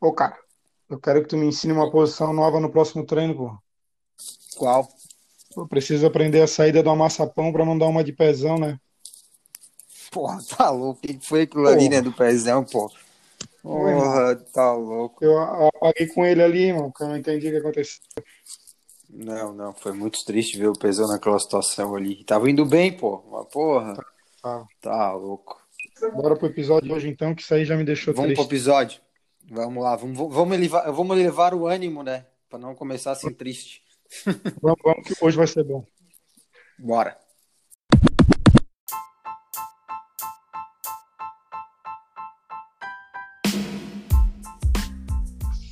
Ô, cara, eu quero que tu me ensine uma posição nova no próximo treino, pô. Qual? Eu preciso aprender a saída do amassapão pra não dar uma de pezão, né? Porra, tá louco. O que foi aquilo ali, né, do pezão, pô? Porra, tá louco. Eu apaguei com ele ali, irmão, que eu não entendi o que aconteceu. Não, não, foi muito triste ver o pezão naquela situação ali. Tava indo bem, pô. Mas, porra, Tá. tá louco. Bora pro episódio de hoje, então, que isso aí já me deixou Vamos pro triste. episódio? Vamos lá, vamos, vamos, elevar, vamos elevar o ânimo, né? Pra não começar assim triste. Vamos, vamos, que hoje vai ser bom. Bora.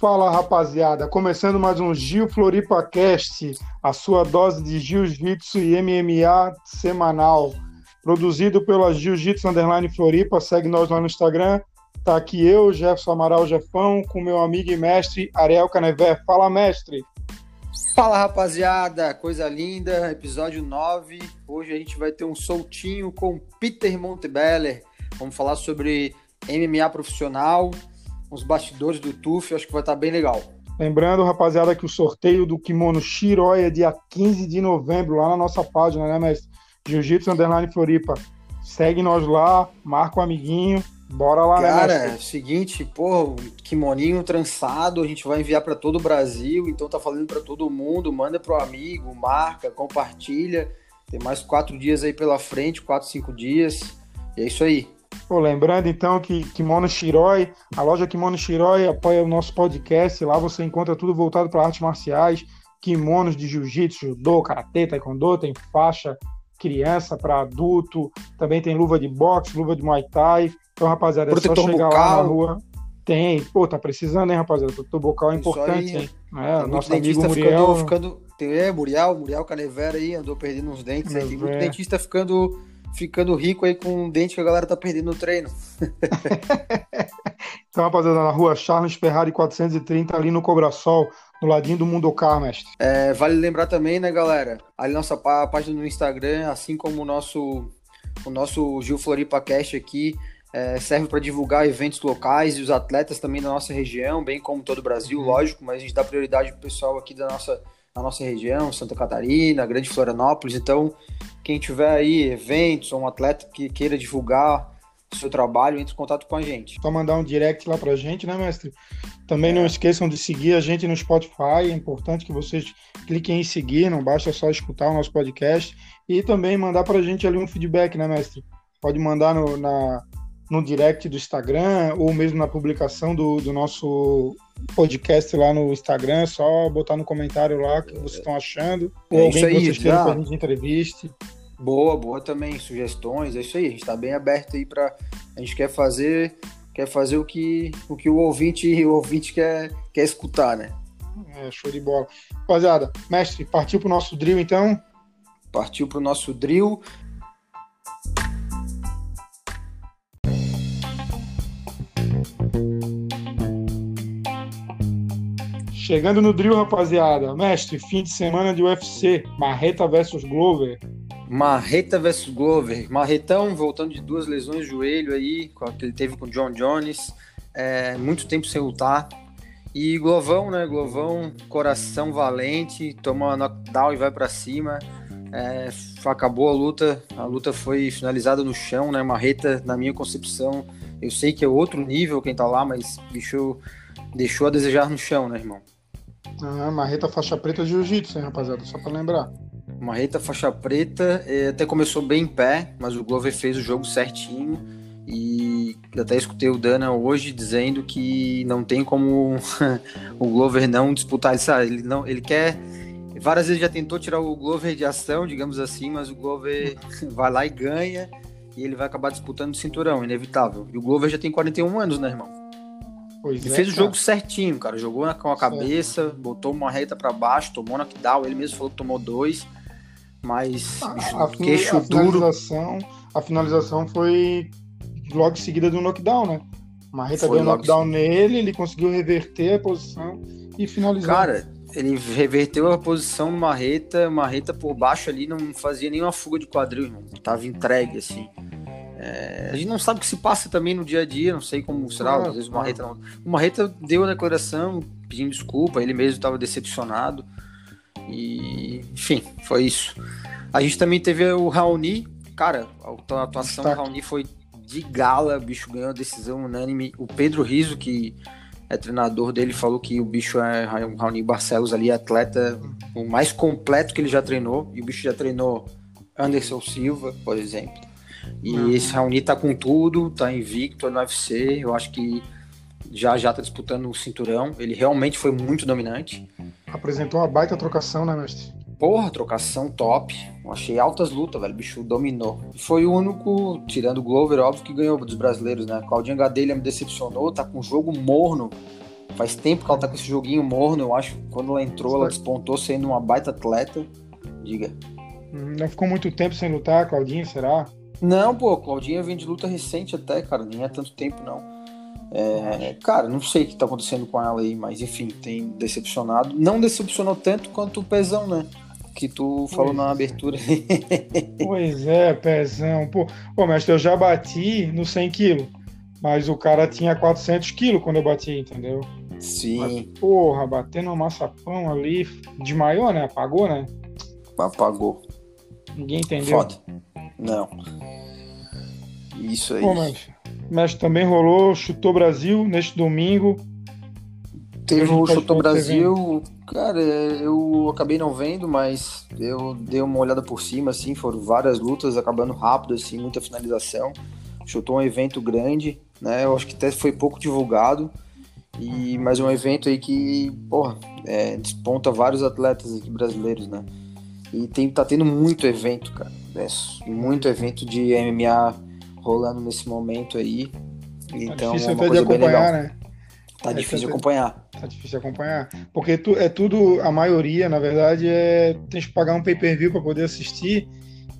Fala, rapaziada. Começando mais um Gil Floripa Cast, a sua dose de Jiu-Jitsu e MMA semanal. Produzido pela Jiu-Jitsu Underline Floripa. Segue nós lá no Instagram. Tá aqui eu, Jefferson Amaral Jefão, com meu amigo e mestre Ariel Canevé. Fala, mestre. Fala, rapaziada. Coisa linda. Episódio 9. Hoje a gente vai ter um soltinho com Peter Montebeller. Vamos falar sobre MMA profissional, os bastidores do TUF. Acho que vai estar bem legal. Lembrando, rapaziada, que o sorteio do kimono Shiroi é dia 15 de novembro, lá na nossa página, né, mestre? Jiu-Jitsu Underline Floripa. Segue nós lá, marca o amiguinho. Bora lá, né, Cara, é o seguinte, pô, kimoninho trançado, a gente vai enviar para todo o Brasil, então tá falando para todo mundo, manda pro amigo, marca, compartilha. Tem mais quatro dias aí pela frente, quatro, cinco dias. E é isso aí. Pô, lembrando então que Kimono Shiroi, a loja Kimono Shiroi apoia o nosso podcast. Lá você encontra tudo voltado para artes marciais, kimonos de jiu-jitsu, judô, karatê, taekwondo, tem faixa criança para adulto, também tem luva de boxe, luva de muay thai. Então, rapaziada, é só Protetor chegar lá bucal. na rua. Tem, pô, tá precisando, hein, rapaziada? Protetor bucal é importante, aí. hein? É, nosso amigo dentista Muriel. ficando, ficando. Tem, é, Muriel, Muriel Canevera aí, andou perdendo uns dentes aí. Tem muito É. dentista ficando, ficando rico aí com um dente que a galera tá perdendo no treino. Então, rapaziada, na rua Charles Ferrari 430, ali no Cobrasol, no ladinho do Mundocar, mestre. É, vale lembrar também, né, galera? Ali nossa pá- página no Instagram, assim como o nosso, o nosso Gil Floripa Cast aqui, é, serve para divulgar eventos locais e os atletas também da nossa região, bem como todo o Brasil, lógico, mas a gente dá prioridade pro pessoal aqui da nossa, da nossa região, Santa Catarina, Grande Florianópolis. Então, quem tiver aí eventos ou um atleta que queira divulgar o seu trabalho, entre em contato com a gente. Só mandar um direct lá pra gente, né, mestre? Também não esqueçam de seguir a gente no Spotify. É importante que vocês cliquem em seguir, não basta só escutar o nosso podcast. E também mandar pra gente ali um feedback, né, mestre? Pode mandar no, na, no direct do Instagram ou mesmo na publicação do, do nosso podcast lá no Instagram. É só botar no comentário lá o que vocês estão achando. Ou É alguém que vocês queiram já. que a gente entreviste. Boa, boa também, sugestões, é isso aí, a gente tá bem aberto aí para a gente quer fazer, quer fazer o que o que o ouvinte, o ouvinte quer quer escutar, né? É, show de bola. Rapaziada, mestre, partiu pro nosso drill então? Partiu pro nosso drill. Chegando no drill, rapaziada. Mestre, fim de semana de UFC. Marreta versus Glover. Marreta versus Glover. Marretão voltando de duas lesões de joelho aí, que ele teve com o John Jones. É, muito tempo sem lutar. E Glovão, né? Glovão, coração valente, toma knockdown e vai pra cima. É, acabou a luta, a luta foi finalizada no chão, né? Marreta, na minha concepção, eu sei que é outro nível quem tá lá, mas deixou, deixou a desejar no chão, né, irmão? Ah, marreta faixa preta de jiu-jitsu, hein, rapaziada? Só pra lembrar. Marreta faixa preta, é, até começou bem em pé, mas o Glover fez o jogo certinho. E até escutei o Dana hoje dizendo que não tem como o Glover não disputar. Ele, sabe, ele, não, ele quer. Várias vezes já tentou tirar o Glover de ação, digamos assim, mas o Glover vai lá e ganha. E ele vai acabar disputando o cinturão, inevitável. E o Glover já tem 41 anos, né, irmão? Pois Ele é, fez o cara. jogo certinho, cara. Jogou com a cabeça, botou uma reta pra baixo, tomou knockdown. Ele mesmo falou que tomou dois. Mas, A, a, queixo a duro. finalização, a finalização foi logo em seguida do knockdown, né? Marreta Foi deu um knockdown nele, ele conseguiu reverter a posição e finalizar. Cara, ele reverteu a posição no Marreta, Marreta por baixo ali não fazia nenhuma fuga de quadril, irmão. Tava entregue, assim. É, a gente não sabe o que se passa também no dia a dia, não sei como será. Às vezes o Marreta não. O Marreta deu a declaração pedindo desculpa, ele mesmo estava decepcionado. E, enfim, foi isso. A gente também teve o Raoni. Cara, a atuação do Raoni foi de gala. O bicho ganhou a decisão unânime. O Pedro Riso, que é treinador dele, falou que o bicho é o Raoni Barcelos ali, atleta o mais completo que ele já treinou. E o bicho já treinou Anderson Silva, por exemplo. E uhum. esse Raoni tá com tudo, tá invicto no UFC. Eu acho que já já tá disputando o cinturão. Ele realmente foi muito dominante. Apresentou uma baita trocação, né, mestre? Porra, trocação top. Eu achei altas lutas, velho. O bicho dominou. Foi o único, tirando o Glover, óbvio, que ganhou dos brasileiros, né? Claudinha Gadelha me decepcionou, tá com um jogo morno. Faz tempo que ela tá com esse joguinho morno. Eu acho que quando ela entrou, ela despontou sendo uma baita atleta. Diga. Hum, não ficou muito tempo sem lutar, Claudinha, será? Não, pô, Claudinha vem de luta recente até, cara. Nem é tanto tempo, não. É, cara, não sei o que tá acontecendo com ela aí, mas enfim, tem decepcionado. Não decepcionou tanto quanto o Pezão, né? Que tu falou pois na é. abertura. pois é, Pezão. Pô, pô, mestre, eu já bati no 100 quilos, mas o cara tinha 400 quilos quando eu bati, entendeu? Sim. Mas, porra, batendo um maçapão ali, desmaiou, né? Apagou, né? Apagou. Ninguém entendeu. Foda. Não. Isso aí. Pô, mas, mas também rolou, chutou Brasil neste domingo. Teve o Chutou Brasil, cara, eu acabei não vendo, mas eu dei uma olhada por cima, assim, foram várias lutas, acabando rápido, assim, muita finalização. Chutou um evento grande, né? Eu acho que até foi pouco divulgado. E mais um evento aí que, porra, é, desponta vários atletas aqui brasileiros, né? E tem, tá tendo muito evento, cara. É, muito evento de MMA rolando nesse momento aí. Tá então, difícil é até de acompanhar, né? Tá é difícil de acompanhar. Tá difícil de acompanhar. Porque tu, é tudo, a maioria, na verdade, é. Tem que pagar um pay-per-view para poder assistir.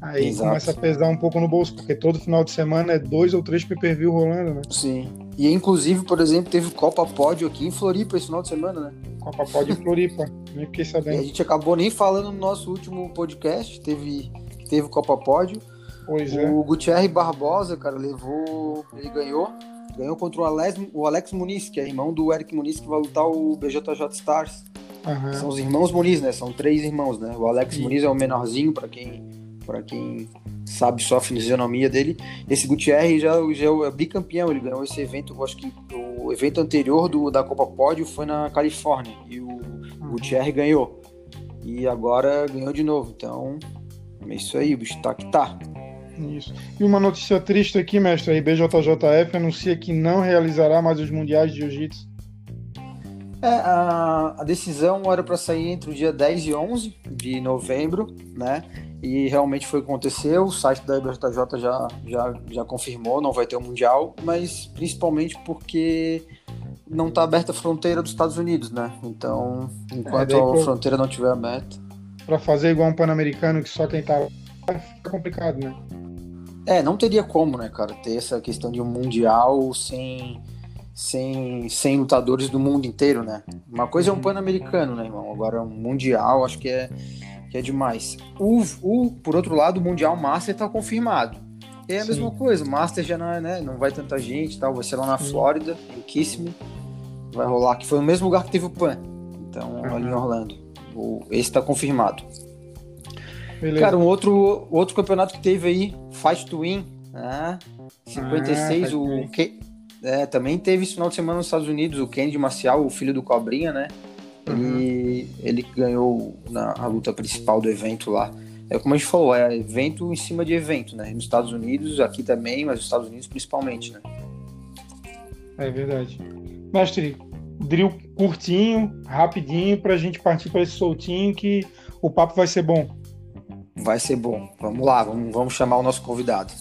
Aí Exato. começa a pesar um pouco no bolso, porque todo final de semana é dois ou três pay-per-view rolando, né? Sim. E inclusive, por exemplo, teve Copa Pódio aqui em Floripa esse final de semana, né? Copa Pódio em Floripa. Nem fiquei sabendo. E a gente acabou nem falando no nosso último podcast, teve, teve Copa Pódio. Pois o é. O Gutierre Barbosa, cara, levou. Ele ganhou. Ganhou contra o Alex, o Alex Muniz, que é irmão do Eric Muniz, que vai lutar o BJJ Stars. Uhum. São os irmãos Muniz, né? São três irmãos, né? O Alex Sim. Muniz é o menorzinho, para quem, pra quem sabe só a fisionomia dele. Esse Gutierre já, já é bicampeão, ele ganhou esse evento, eu acho que o evento anterior do, da Copa Pódio foi na Califórnia, e o uhum. Gutierre ganhou. E agora ganhou de novo, então é isso aí, o bicho tá que tá. Isso. E uma notícia triste aqui, mestre. A IBJJF anuncia que não realizará mais os mundiais de jiu-jitsu. É, a, a, decisão era para sair entre o dia 10 e 11 de novembro, né? E realmente foi o que aconteceu. O site da IBJJ já, já, já confirmou, não vai ter o Mundial, mas principalmente porque não está aberta a fronteira dos Estados Unidos, né? Então, enquanto é, a fronteira não estiver aberta. Para fazer igual um Pan-Americano que só quem tá lá, fica complicado, né? É, não teria como, né, cara, ter essa questão de um mundial sem, sem, sem lutadores do mundo inteiro, né? Uma coisa é um pan-americano, né, irmão? Agora, um mundial, acho que é, que é demais. O, o, por outro lado, o Mundial Master tá confirmado. É a Sim. mesma coisa, o Master já não, é, né, não vai tanta gente tal, vai ser lá na Flórida, em Kissimmee, vai rolar, que foi o mesmo lugar que teve o Pan, então, uhum. ali em Orlando. O, esse tá confirmado. Beleza. Cara, um outro, outro campeonato que teve aí, Fight to Win, né? 56, ah, o que é, também teve esse final de semana nos Estados Unidos, o Kennedy Marcial, o filho do Cobrinha, né? Uhum. Ele, ele ganhou na a luta principal do evento lá. É como a gente falou, é evento em cima de evento, né? Nos Estados Unidos, aqui também, mas nos Estados Unidos principalmente, né? É verdade. Mestre, drill curtinho, rapidinho, pra gente partir para esse soltinho que o papo vai ser bom. Vai ser bom. Vamos lá, vamos, vamos chamar o nosso convidado.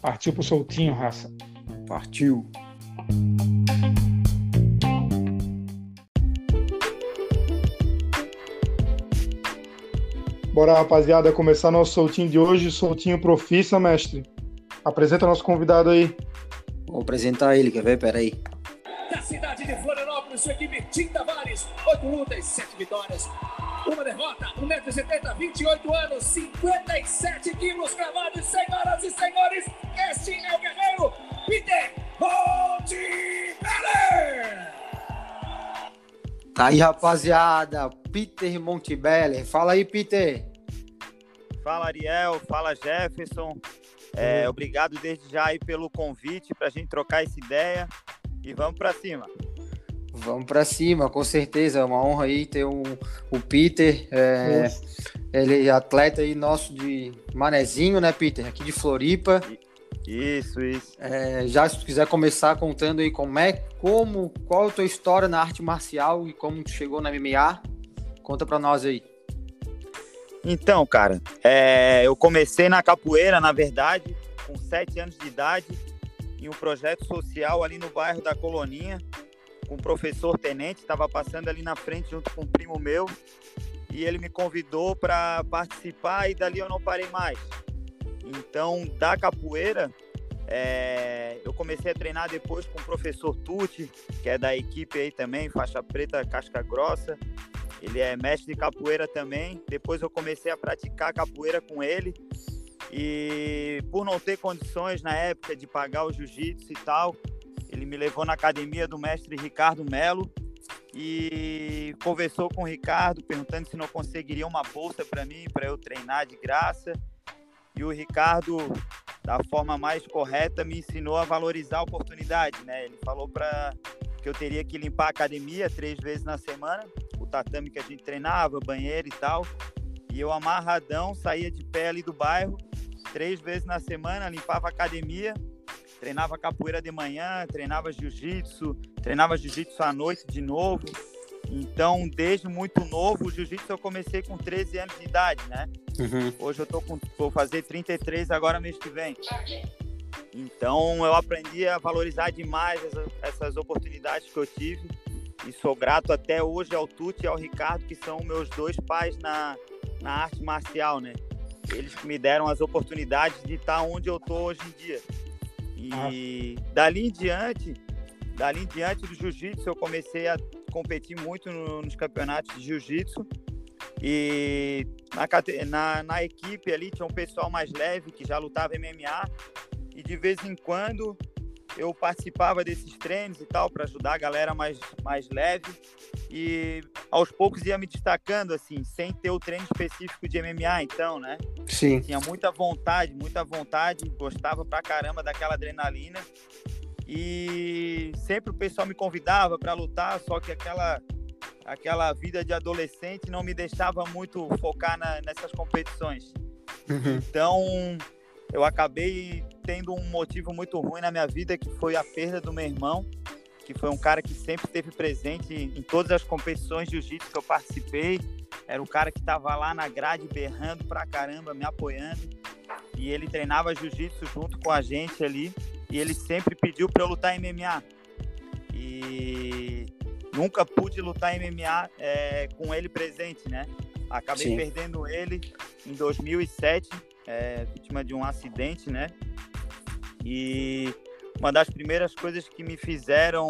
Partiu pro soltinho, raça. Partiu. Bora, rapaziada, começar nosso soltinho de hoje, soltinho profissa, mestre. Apresenta nosso convidado aí. Vou apresentar ele, quer ver? Pera aí. Da cidade de Florianópolis, sua equipe Tim Tavares, oito lutas, sete vitórias, derrota, 1,70m, 28 anos, 57 quilos cravados, senhoras e senhores, este é o Peter Montebelli! Tá aí, rapaziada. Peter Montebelli. Fala aí, Peter. Fala, Ariel. Fala, Jefferson. É. Obrigado desde já aí pelo convite para a gente trocar essa ideia e vamos para cima. Vamos para cima, com certeza. É uma honra aí ter um, o Peter. É, ele é atleta aí nosso de Manezinho, né, Peter? Aqui de Floripa. Isso, isso. É, já se tu quiser começar contando aí como é, como, qual a tua história na arte marcial e como tu chegou na MMA, conta para nós aí. Então, cara, é, eu comecei na capoeira, na verdade, com sete anos de idade, em um projeto social ali no bairro da Coloninha, com o professor Tenente, estava passando ali na frente junto com um primo meu, e ele me convidou para participar e dali eu não parei mais. Então, da capoeira, é, eu comecei a treinar depois com o professor Tuti, que é da equipe aí também, faixa preta, casca grossa. Ele é mestre de capoeira também. Depois eu comecei a praticar capoeira com ele. E por não ter condições na época de pagar o jiu-jitsu e tal, ele me levou na academia do mestre Ricardo Melo e conversou com o Ricardo, perguntando se não conseguiria uma bolsa para mim, para eu treinar de graça. E o Ricardo, da forma mais correta, me ensinou a valorizar a oportunidade, né? Ele falou para que eu teria que limpar a academia três vezes na semana tatame que a gente treinava, banheiro e tal. E eu amarradão, saía de pé ali do bairro, três vezes na semana, limpava a academia, treinava capoeira de manhã, treinava jiu-jitsu, treinava jiu-jitsu à noite de novo. Então, desde muito novo, o jiu-jitsu eu comecei com 13 anos de idade, né? Uhum. Hoje eu tô com, vou fazer 33 agora mês que vem. Então, eu aprendi a valorizar demais essas, essas oportunidades que eu tive e sou grato até hoje ao Tuti e ao Ricardo, que são meus dois pais na, na arte marcial, né? Eles que me deram as oportunidades de estar onde eu tô hoje em dia. E ah. dali em diante, dali em diante do jiu-jitsu, eu comecei a competir muito no, nos campeonatos de jiu-jitsu. E na, na, na equipe ali tinha um pessoal mais leve que já lutava MMA. E de vez em quando eu participava desses treinos e tal para ajudar a galera mais, mais leve e aos poucos ia me destacando assim, sem ter o treino específico de MMA então, né? Sim. Tinha muita vontade, muita vontade, gostava pra caramba daquela adrenalina e sempre o pessoal me convidava para lutar, só que aquela aquela vida de adolescente não me deixava muito focar na, nessas competições. Uhum. Então, eu acabei tendo um motivo muito ruim na minha vida, que foi a perda do meu irmão, que foi um cara que sempre esteve presente em todas as competições de jiu-jitsu que eu participei. Era o cara que estava lá na grade berrando pra caramba, me apoiando. E ele treinava jiu-jitsu junto com a gente ali. E ele sempre pediu para eu lutar MMA. E nunca pude lutar MMA é, com ele presente, né? Acabei Sim. perdendo ele em 2007 é, vítima de um acidente, né? E uma das primeiras coisas que me fizeram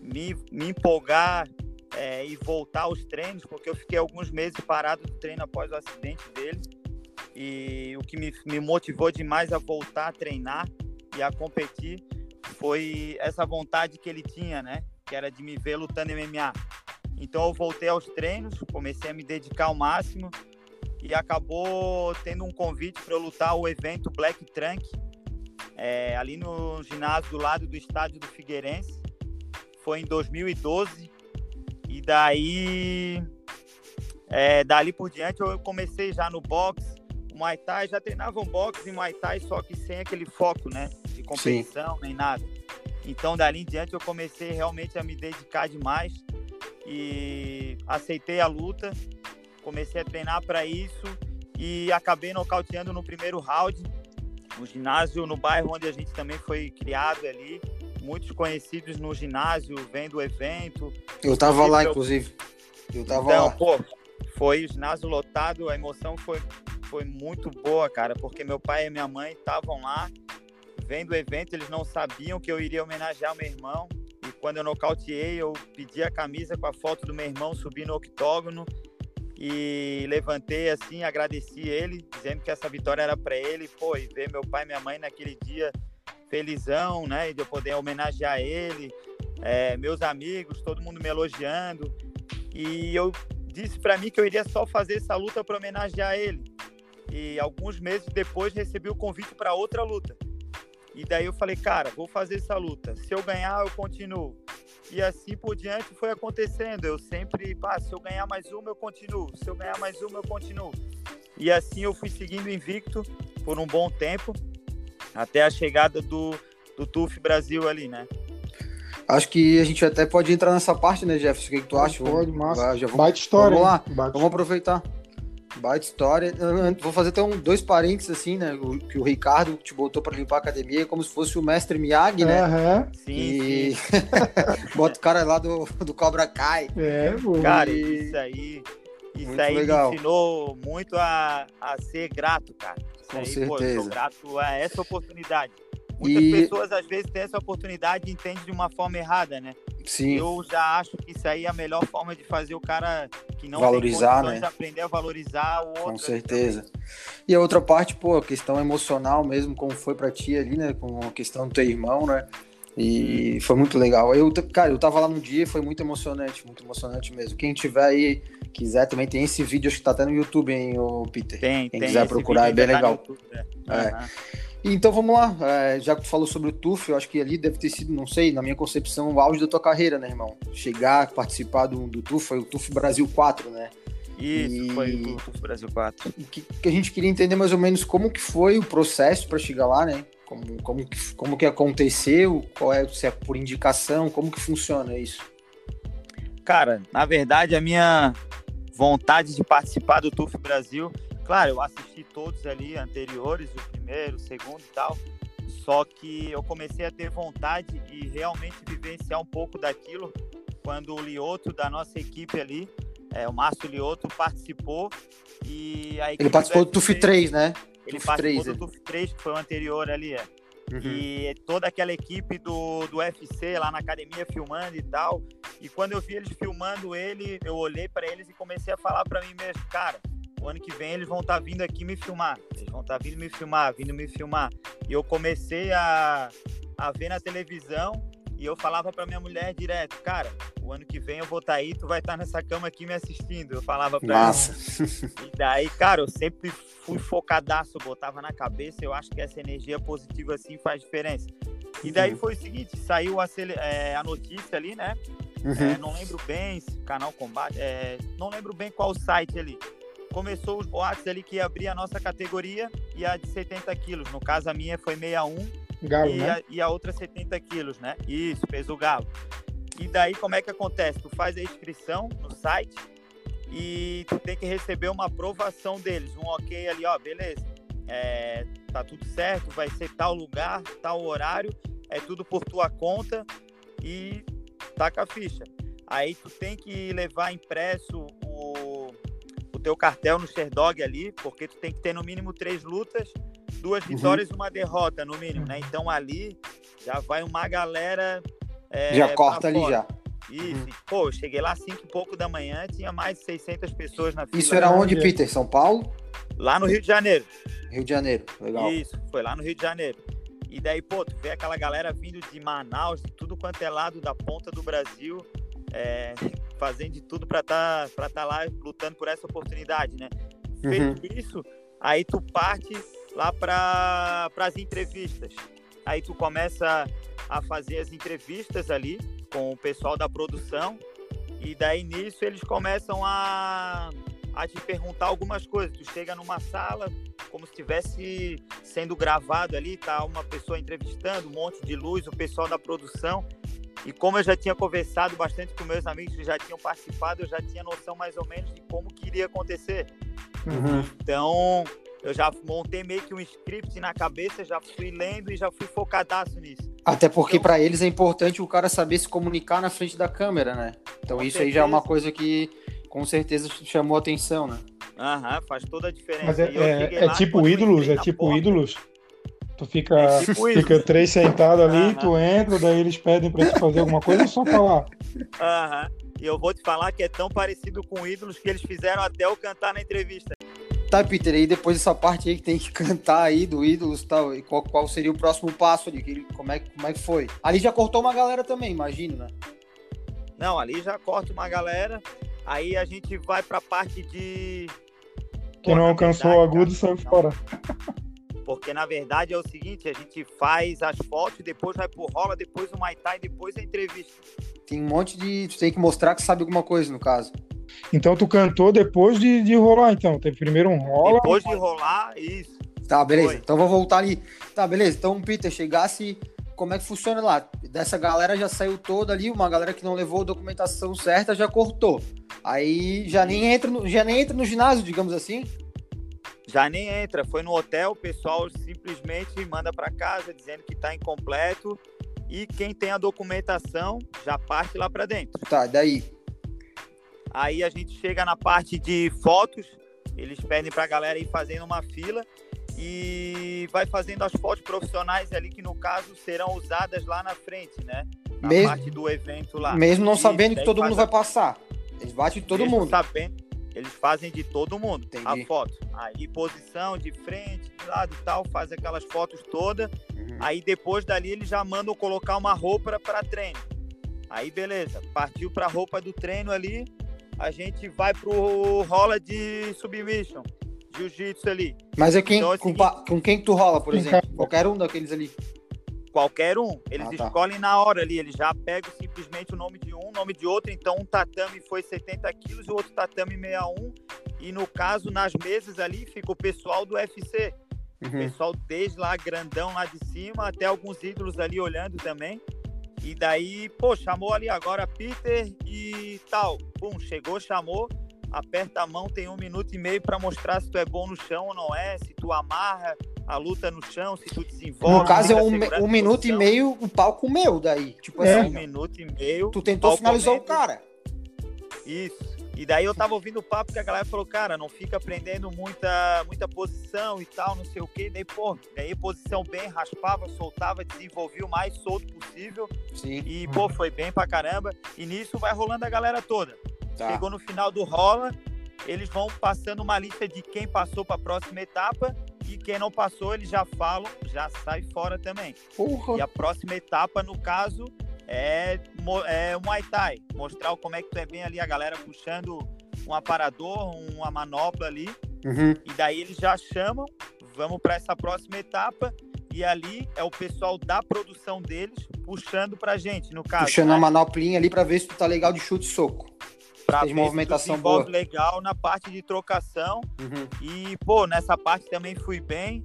me, me empolgar é, e voltar aos treinos, porque eu fiquei alguns meses parado do treino após o acidente dele. E o que me, me motivou demais a voltar a treinar e a competir foi essa vontade que ele tinha, né? Que era de me ver lutando MMA. Então eu voltei aos treinos, comecei a me dedicar ao máximo e acabou tendo um convite para eu lutar o evento Black Trunk é, ali no ginásio do lado do estádio do Figueirense. Foi em 2012 e daí é, dali por diante eu comecei já no boxe, o Muay Thai, já treinava um boxe e Muay Thai, só que sem aquele foco, né, de competição Sim. nem nada. Então dali em diante eu comecei realmente a me dedicar demais e aceitei a luta comecei a treinar para isso e acabei nocauteando no primeiro round, no ginásio, no bairro onde a gente também foi criado ali. Muitos conhecidos no ginásio, vendo o evento. Eu tava lá, eu... inclusive. Eu tava então, lá. Pô, foi o ginásio lotado, a emoção foi, foi muito boa, cara, porque meu pai e minha mãe estavam lá vendo o evento, eles não sabiam que eu iria homenagear o meu irmão. E quando eu nocauteei, eu pedi a camisa com a foto do meu irmão subir no octógono e levantei assim, agradeci ele, dizendo que essa vitória era para ele. Pô, e ver meu pai e minha mãe naquele dia felizão, né? De eu poder homenagear ele, é, meus amigos, todo mundo me elogiando. E eu disse para mim que eu iria só fazer essa luta para homenagear ele. E alguns meses depois recebi o convite para outra luta. E daí eu falei, cara, vou fazer essa luta. Se eu ganhar, eu continuo. E assim por diante foi acontecendo. Eu sempre, pá, se eu ganhar mais uma, eu continuo. Se eu ganhar mais uma, eu continuo. E assim eu fui seguindo invicto por um bom tempo, até a chegada do, do TUF Brasil ali, né? Acho que a gente até pode entrar nessa parte, né, Jefferson? O que, que tu acha? Pode, massa. Já vamos, Baita história. Vamos lá, Baita vamos aproveitar. Baita história. Vou fazer até um, dois parênteses, assim, né? O, que o Ricardo te botou para limpar a academia, como se fosse o mestre Miyagi, né? Aham. Sim, E sim. bota o cara lá do, do Cobra Kai. É, pô. Cara, E- isso aí, isso Muito aí legal. me ensinou muito a, a ser grato, cara. Isso Com aí, Pô, eu certeza. sou grato a essa oportunidade. Muitas E- pessoas às vezes têm essa oportunidade e entendem de uma forma errada, né? Sim. Eu já acho que isso aí é a melhor forma de fazer o cara que não Valorizar, né? de aprender a valorizar o outro. Com certeza. E a outra parte, pô, a questão emocional mesmo, como foi pra ti ali, né? Com a questão do teu irmão, né? E foi muito legal. Eu, cara, eu tava lá no dia, foi muito emocionante, muito emocionante mesmo. Quem tiver aí, quiser, também tem esse vídeo, acho que tá até no YouTube, hein, ô Peter. Tem, Quem tem quiser procurar, é bem tá legal. YouTube, né? É. Aham. Então vamos lá, é, já que tu falou sobre o TUF, eu acho que ali deve ter sido, não sei, na minha concepção, o auge da tua carreira, né, irmão? Chegar, participar do, do TUF, foi o TUF Brasil 4, né? Isso, E- foi o TUF Brasil 4. O que, que a gente queria entender mais ou menos como que foi o processo para chegar lá, né? Como, como, que, como que aconteceu, qual é, se é por indicação, como que funciona isso? Cara, na verdade, a minha vontade de participar do TUF Brasil, claro, eu assisti todos ali anteriores, o primeiro, o segundo e tal, só que eu comecei a ter vontade de realmente vivenciar um pouco daquilo quando o Lioto da nossa equipe ali, é, o Márcio Lioto, participou e Ele participou do TUF 3, né? Ele TUF participou 3, do é. TUF 3, que foi o anterior ali, é. Uhum. E toda aquela equipe do, do UFC lá na academia filmando e tal. E quando eu vi eles filmando ele, eu olhei para eles e comecei a falar para mim mesmo, cara, o ano que vem eles vão estar vindo aqui me filmar. Eles vão estar vindo me filmar, vindo me filmar. E eu comecei a, a ver na televisão e eu falava para minha mulher direto, cara, o ano que vem eu vou estar aí, tu vai estar nessa cama aqui me assistindo. Eu falava para ela. Massa. E daí, cara, eu sempre fui focadaço, botava na cabeça, eu acho que essa energia positiva assim faz diferença. E daí Uhum. foi o seguinte, saiu a, é, a notícia ali, né? É, Uhum. não lembro bem, se canal combate, é, não lembro bem qual site ali. Começou os boatos ali que ia abrir a nossa categoria e a de 70 quilos. No caso, a minha foi 61 Galo, e, né? a, e a outra 70 quilos, né? Isso, peso galo. E daí, como é que acontece? Tu faz a inscrição no site e tu tem que receber uma aprovação deles, um ok ali, ó, beleza. É, tá tudo certo, vai ser tal lugar, tal horário, é tudo por tua conta e taca a ficha. Aí tu tem que levar impresso o, o teu cartel no Sherdog ali, porque tu tem que ter no mínimo três lutas, duas vitórias e uma derrota no mínimo, né? Então ali já vai uma galera. é, já corta ali já. Isso. E, Pô, eu cheguei lá às 5 e pouco da manhã, tinha mais de 600 pessoas na fila. Isso era onde, Onde? Peter? São Paulo? Lá no Rio de Janeiro. Rio de Janeiro. Legal. Isso, foi lá no Rio de Janeiro. E daí, pô, tu vê aquela galera vindo de Manaus, de tudo quanto é lado da ponta do Brasil, é, fazendo de tudo para estar tá, pra tá lá lutando por essa oportunidade, né? Uhum. Feito isso, aí tu parte lá para as entrevistas. Aí tu começa a fazer as entrevistas ali com o pessoal da produção e daí nisso eles começam a, a te perguntar algumas coisas. Tu chega numa sala como se estivesse sendo gravado ali, tá uma pessoa entrevistando, um monte de luz, o pessoal da produção. E como eu já tinha conversado bastante com meus amigos que já tinham participado, eu já tinha noção mais ou menos de como que iria acontecer. Uhum. Então, eu já montei meio que um script na cabeça, já fui lendo e já fui focadaço nisso. Até porque Então- pra eles é importante o cara saber se comunicar na frente da câmera, né? Então isso aí já é uma certeza. coisa que com certeza chamou atenção, né? Aham, faz toda a diferença. Mas é, é- é tipo ídolos, é tipo porta, ídolos. Tu fica, É tipo fica três sentado ali, Aham. tu entra, daí eles pedem pra te fazer alguma coisa ou só falar. Aham. E eu vou te falar que é tão parecido com ídolos que eles fizeram até eu cantar na entrevista. Tá, Peter, aí depois dessa parte aí que tem que cantar aí do ídolos e tal, e qual, qual seria o próximo passo ali? Que, como, é, como é que foi? Ali já cortou uma galera também, imagino, né? Não, ali já corta uma galera. Aí a gente vai pra parte de. Quem não alcançou o agudo saiu fora. Porque na verdade é o seguinte, a gente faz as fotos, depois vai pro rola, depois o Maitai, depois a entrevista. Tem um monte de. Tu tem que mostrar que sabe alguma coisa, no caso. Então tu cantou depois de, de rolar, então. Teve primeiro um rola. Depois de rolar, isso. Tá, beleza. Foi. Então vou voltar ali. Tá, beleza. Então, Peter, chegasse. Como é que funciona lá? Dessa galera já saiu toda ali, uma galera que não levou a documentação certa já cortou. Aí já nem entra no, já nem entra no ginásio, digamos assim. Já nem entra, foi no hotel, o pessoal simplesmente manda para casa dizendo que tá incompleto e quem tem a documentação já parte lá para dentro. Tá, daí. Aí a gente chega na parte de fotos, eles pedem para a galera ir fazendo uma fila e vai fazendo as fotos profissionais ali que no caso serão usadas lá na frente, né? Na Mesmo- parte do evento lá. Mesmo não Isso, sabendo que todo mundo a- vai passar. Eles batem todo Mesmo mundo. Sabendo, eles fazem de todo mundo Entendi. a foto. Aí posição de frente, de lado e tal, faz aquelas fotos todas. Uhum. Aí depois dali eles já mandam colocar uma roupa para treino. Aí beleza, partiu para roupa do treino ali, a gente vai pro rola de submission, jiu-jitsu ali. Mas é quem, Então é com, com quem que tu rola, por exemplo? Qualquer um daqueles ali. Qualquer um, eles Ah, tá. escolhem na hora ali, eles já pegam simplesmente o nome de um, o nome de outro. Então um tatame foi 70 quilos, o outro tatame 61. E no caso, nas mesas ali, fica o pessoal do UFC. O Uhum. pessoal desde lá, grandão lá de cima, até alguns ídolos ali olhando também. E daí, pô, chamou ali agora Peter e tal. Pum, chegou, chamou, aperta a mão, tem um minuto e meio para mostrar se tu é bom no chão ou não é, se tu amarra a luta no chão, se tu desenvolve. No caso, é um, um minuto e meio o palco meu daí. Tipo É. assim, Um minuto e meio. tu tentou finalizar o cara. Isso. E daí eu tava ouvindo o papo que a galera falou, cara, não fica aprendendo muita, muita posição e tal, não sei o quê. Daí, pô, ganhei posição bem, raspava, soltava, desenvolvi o mais solto possível. Sim. E, pô, foi bem pra caramba. E nisso vai rolando a galera toda. Tá. Chegou no final do rola, eles vão passando uma lista de quem passou pra próxima etapa. E quem não passou, eles já falam, já sai fora também. Porra. E a próxima etapa, no caso, é, é o Muay Thai. Mostrar como é que tu é bem ali, a galera puxando um aparador, uma manopla ali. Uhum. E daí eles já chamam, vamos para essa próxima etapa. E ali é o pessoal da produção deles puxando pra gente, no caso. Puxando né? a manoplinha ali pra ver se tu tá legal de chute e soco. Pra ver se movimentação desenvolve boa. legal na parte de trocação. Uhum. E, pô, nessa parte também fui bem.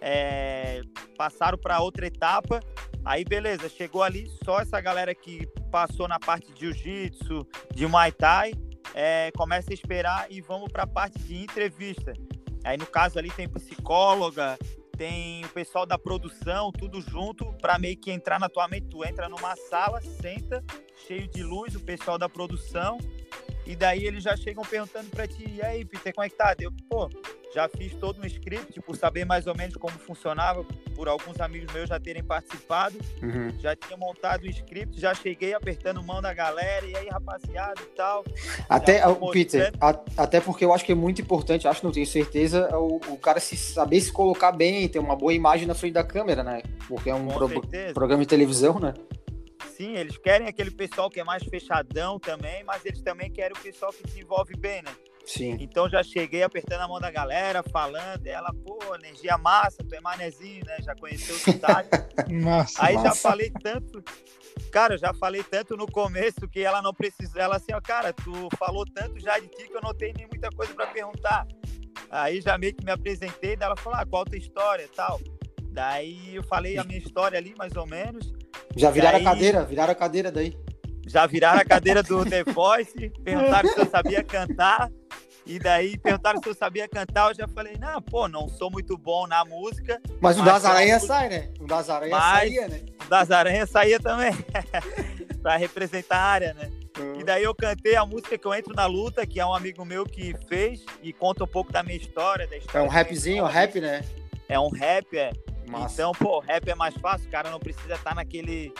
É, passaram para outra etapa. Aí, beleza, chegou ali só essa galera que passou na parte de jiu-jitsu, de Muay Thai. é, começa a esperar e vamos para a parte de entrevista. Aí, no caso, ali tem psicóloga, tem o pessoal da produção, tudo junto, para meio que entrar na tua mente. Tu entra numa sala, senta, cheio de luz, o pessoal da produção. E daí eles já chegam perguntando pra ti, e aí, Peter, como é que tá? Eu, pô, já fiz todo um script por saber mais ou menos como funcionava, por alguns amigos meus já terem participado, Uhum. já tinha montado o script, já cheguei apertando mão da galera, e aí, rapaziada e tal. Até, o Peter, a- até porque eu acho que é muito importante, acho, não tenho certeza, é o, o cara se saber se colocar bem, ter uma boa imagem na frente da câmera, né? Porque é um pro- programa de televisão, né? Sim, eles querem aquele pessoal que é mais fechadão também, mas eles também querem o pessoal que desenvolve bem, né? Sim. Então já cheguei apertando a mão da galera, falando, ela, pô, energia massa, tu é manezinho, né? Já conheceu o cidade. Massa. Aí já Massa. falei tanto, cara, eu já falei tanto no começo que ela não precisa, ela assim, ó, cara, tu falou tanto já de ti que eu não tenho nem muita coisa pra perguntar. Aí já meio que me apresentei, daí ela falou, ah, qual a tua história e tal. Daí eu falei a minha história ali, mais ou menos. Já viraram Daí- a cadeira, viraram a cadeira daí. Já viraram a cadeira do The Voice, perguntaram se eu sabia cantar. E daí perguntaram se eu sabia cantar, eu já falei, não, pô, não sou muito bom na música. Mas o Mas das aranhas sai, né? O das aranhas saía, né? Das aranhas saía também, pra representar a área, né? E daí eu cantei a música que eu entro na luta, que é um amigo meu que fez e conta um pouco da minha história. Da É história um da minha rapzinho, um história. rap, né? É um rap, é. Massa. Então, pô, rap é mais fácil, o cara não precisa estar naquele,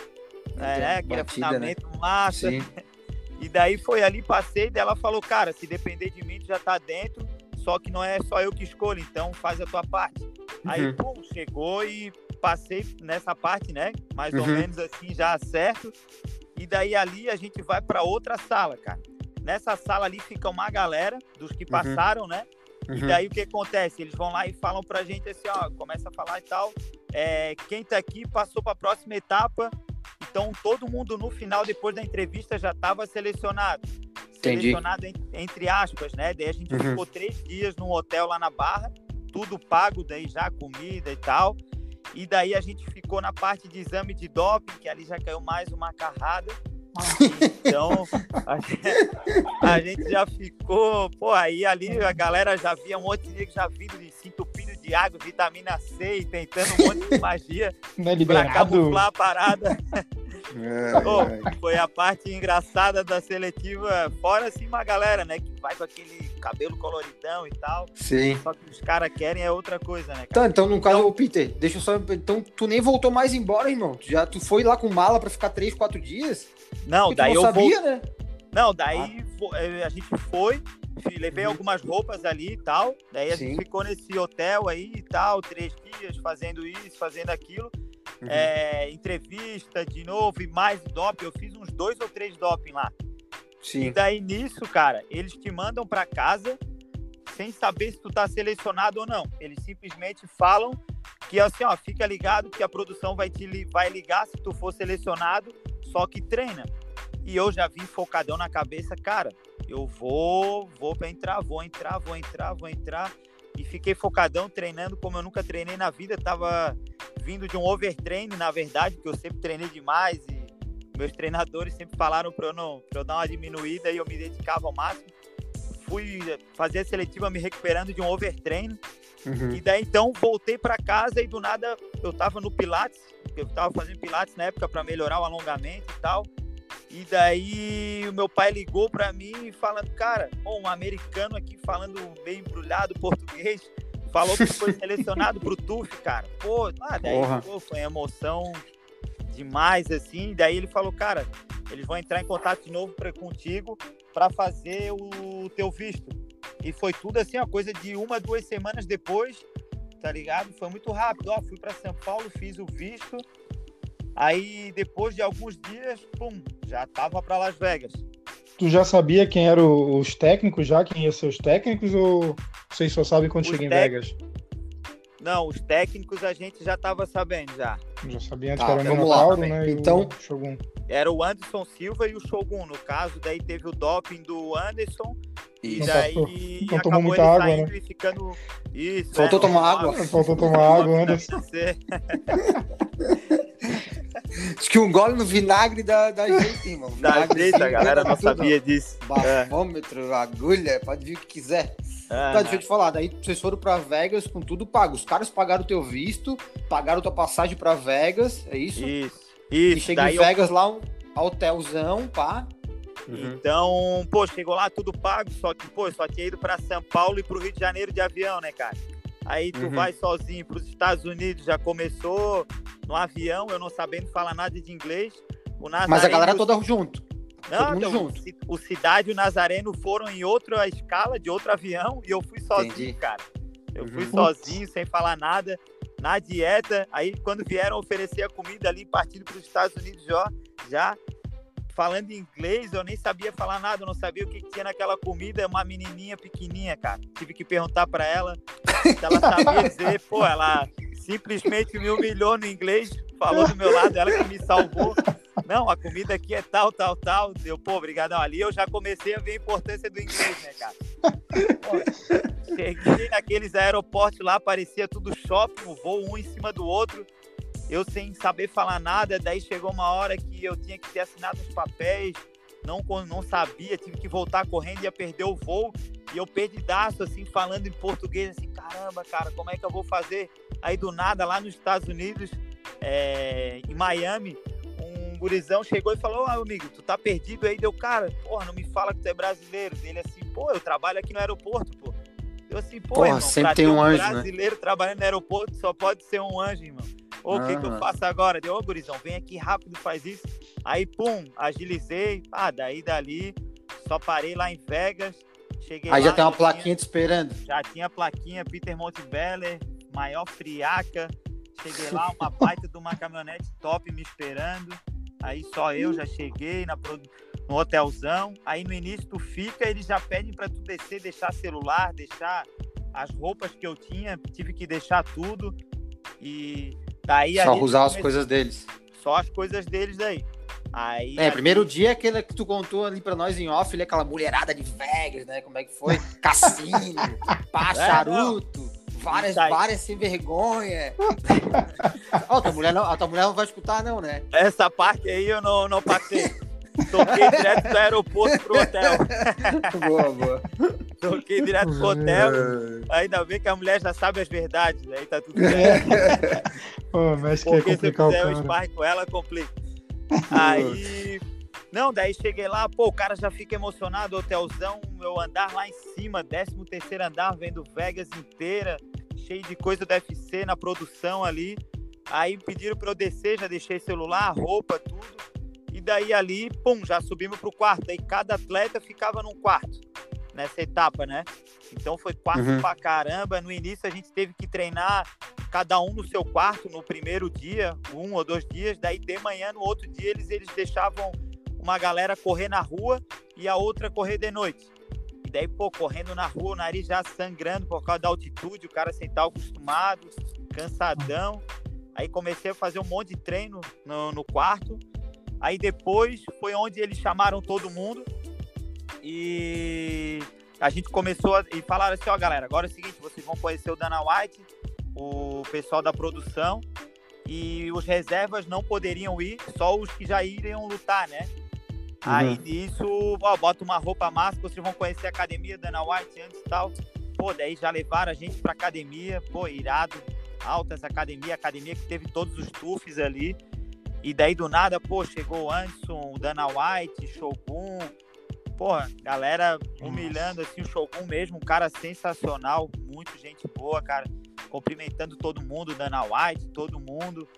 é, né, aquele batida, né? afinamento massa. Sim. E daí foi ali, passei, daí ela falou, cara, se depender de mim, tu já tá dentro, só que não é só eu que escolho, então faz a tua parte. Uhum. Aí, pum, chegou e passei nessa parte, né? Mais uhum. ou menos assim, já certo. E daí ali a gente vai para outra sala, cara. Nessa sala ali fica uma galera dos que uhum. passaram, uhum. né? Uhum. E daí o que acontece? Eles vão lá e falam pra gente assim, ó, começa a falar e tal. É, quem tá aqui passou para a próxima etapa. Então todo mundo no final, depois da entrevista, já estava selecionado. Entendi. Selecionado entre aspas, né? Daí a gente uhum. ficou três dias num hotel lá na Barra, tudo pago, daí já comida e tal. E daí a gente ficou na parte de exame de doping, que ali já caiu mais uma carrada. Então, a gente, a gente, já ficou, pô, aí ali a galera já via um monte de negro já vindo de se entupindo de água, vitamina C e tentando um monte de magia é para camuflar a parada. É. Foi a parte engraçada da seletiva, fora assim uma galera, né, que vai com aquele cabelo coloridão e tal. Sim. Só que os caras querem é outra coisa, né? Cara? Tá, então no caso, então, Peter, deixa eu só. Então tu nem voltou mais embora, irmão. Tu já tu foi lá com mala para ficar três, quatro dias? Não, daí não eu sabia, vou... né? Não, daí ah. a gente foi, levei uhum. algumas roupas ali e tal. Daí a Sim. gente ficou nesse hotel aí e tal, três dias, fazendo isso, fazendo aquilo. Uhum. É, entrevista de novo e mais doping. Eu fiz uns dois ou três doping lá. Sim. E daí nisso, cara, eles te mandam para casa sem saber se tu tá selecionado ou não. Eles simplesmente falam que assim, ó, fica ligado que a produção vai te vai ligar se tu for selecionado, só que treina. E eu já vim focadão na cabeça, cara, eu vou, vou para entrar, vou entrar, vou entrar, vou entrar. E fiquei focadão treinando como eu nunca treinei na vida, tava vindo de um overtraining, na verdade, que eu sempre treinei demais e meus treinadores sempre falaram para eu não pra eu dar uma diminuída e eu me dedicava ao máximo. Fui fazer a seletiva me recuperando de um overtraining. Uhum. E daí então voltei para casa e do nada eu tava no Pilates, eu tava fazendo Pilates na época para melhorar o alongamento e tal. E daí o meu pai ligou para mim falando, cara, um americano aqui falando meio embrulhado português, falou que foi selecionado pro TUF, cara. Pô, ah, daí pô, foi emoção demais, assim. Daí ele falou, cara, eles vão entrar em contato de novo pra, contigo para fazer o teu visto. E foi tudo assim, uma coisa de uma, duas semanas depois, tá ligado? Foi muito rápido. Ó, fui para São Paulo, fiz o visto. Aí depois de alguns dias, pum, já tava para Las Vegas. Tu já sabia quem eram os técnicos já, quem iam ser os técnicos ou vocês só sabem quando chega em Vegas? Não, os técnicos a gente já estava sabendo já. Já sabia antes tá, que era o Minotauro, né? Então, o Shogun. Era o Anderson Silva e o Shogun. No caso, daí teve o doping do Anderson. E não daí não acabou muita ele água, né? e ficando. Isso, Faltou é, tomar água. Faltou tomar água, Anderson. Acho que um gole no vinagre da, gente, irmão. Da jeito, a galera não sabia disso. Bafômetro, é. agulha, pode vir o que quiser. Ah, tá, deixa eu te falar, daí vocês foram pra Vegas com tudo pago. Os caras pagaram o teu visto, pagaram tua passagem pra Vegas, é isso? Isso, isso. E chega em Vegas eu... lá, um hotelzão, pá. Uhum. Então, pô, chegou lá tudo pago, só que, pô, só tinha ido pra São Paulo e pro Rio de Janeiro de avião, né, cara? Aí tu uhum. vai sozinho para os Estados Unidos, já começou no avião, eu não sabendo falar nada de inglês. Mas a galera toda junto. Não, então, junto. o Cidade e o Nazareno foram em outra escala, de outro avião, e eu fui sozinho, Entendi. cara. Eu uhum. fui sozinho, sem falar nada, na dieta. Aí, quando vieram oferecer a comida ali, partindo para os Estados Unidos já, já falando inglês, eu nem sabia falar nada, eu não sabia o que, tinha naquela comida, uma menininha pequenininha, cara. Tive que perguntar para ela se ela sabia dizer, pô, ela simplesmente me humilhou no inglês, falou do meu lado, ela que me salvou. Não, a comida aqui é tal, tal, tal. Deu, pô, obrigadão. Ali eu já comecei a ver a importância do inglês, né, cara? Pô, cheguei naqueles aeroportos lá, parecia tudo shopping, o voo um em cima do outro eu sem saber falar nada, daí chegou uma hora que eu tinha que ter assinado os papéis, não, não sabia, tive que voltar correndo, ia perder o voo, e eu perdidaço, assim, falando em português, assim, caramba, cara, como é que eu vou fazer? Aí do nada, lá nos Estados Unidos, é, em Miami, um gurizão chegou e falou, ah, amigo, tu tá perdido aí? Deu, cara, porra, não me fala que tu é brasileiro. Ele assim, pô, eu trabalho aqui no aeroporto, pô. Eu assim, pô, porra, irmão, sempre tem um anjo, né? brasileiro né? trabalhando no aeroporto só pode ser um anjo, irmão. O que, que eu faço agora? Deu, ô gurizão, vem aqui rápido, faz isso. Aí, pum, agilizei. Ah, daí dali, só parei lá em Vegas. Cheguei Aí lá, já tem uma plaquinha tinha, te esperando. Já tinha plaquinha, Peter Montebeller, maior friaca. Cheguei lá, uma baita de uma caminhonete top me esperando. Aí só eu já cheguei na, no hotelzão. Aí no início tu fica, eles já pedem para tu descer, deixar celular, deixar as roupas que eu tinha, tive que deixar tudo. E daí Só usar as coisas deles. Só as coisas deles aí. Aí, é, primeiro dia aquele que tu contou ali pra nós em off, ali, aquela mulherada de Vegas, né? Como é que foi? Cassino, pá, charuto, é, várias, várias sem vergonha. oh, a, tua mulher não, a tua mulher não vai escutar, não, né? Essa parte aí eu não, não passei. Toquei direto do aeroporto pro hotel. boa, boa. Toquei direto pro hotel. Ainda bem que a mulher já sabe as verdades, aí tá tudo certo. Pô, mas que Porque se eu fizer o sparring com ela, complica. Aí. Não, daí cheguei lá, pô, o cara já fica emocionado, hotelzão, eu andar lá em cima, 13 terceiro andar, vendo Vegas inteira, cheio de coisa do UFC na produção ali. Aí pediram para eu descer, já deixei celular, roupa, tudo. E daí ali, pum, já subimos pro quarto. Aí cada atleta ficava num quarto nessa etapa, né? Então foi quarto uhum. pra caramba. No início a gente teve que treinar cada um no seu quarto no primeiro dia, um ou dois dias, daí de manhã, no outro dia, eles, eles deixavam uma galera correr na rua e a outra correr de noite. E daí, pô, correndo na rua, o nariz já sangrando por causa da altitude, o cara sem estar acostumado, cansadão. Aí comecei a fazer um monte de treino no, no quarto. Aí depois foi onde eles chamaram todo mundo e a gente começou a, e falaram assim, ó galera, agora é o seguinte, vocês vão conhecer o Dana White, o pessoal da produção e os reservas não poderiam ir, só os que já iriam lutar, né? Uhum. Aí nisso, ó, bota uma roupa massa, vocês vão conhecer a academia da Ana White antes e tal. Pô, daí já levaram a gente pra academia, pô, irado, altas academia, academia que teve todos os tufs ali. E daí do nada, pô, chegou o Anderson, o Dana White, Shogun, porra, galera humilhando assim o Shogun mesmo, um cara sensacional, muito gente boa, cara cumprimentando todo mundo, Dana White, todo mundo.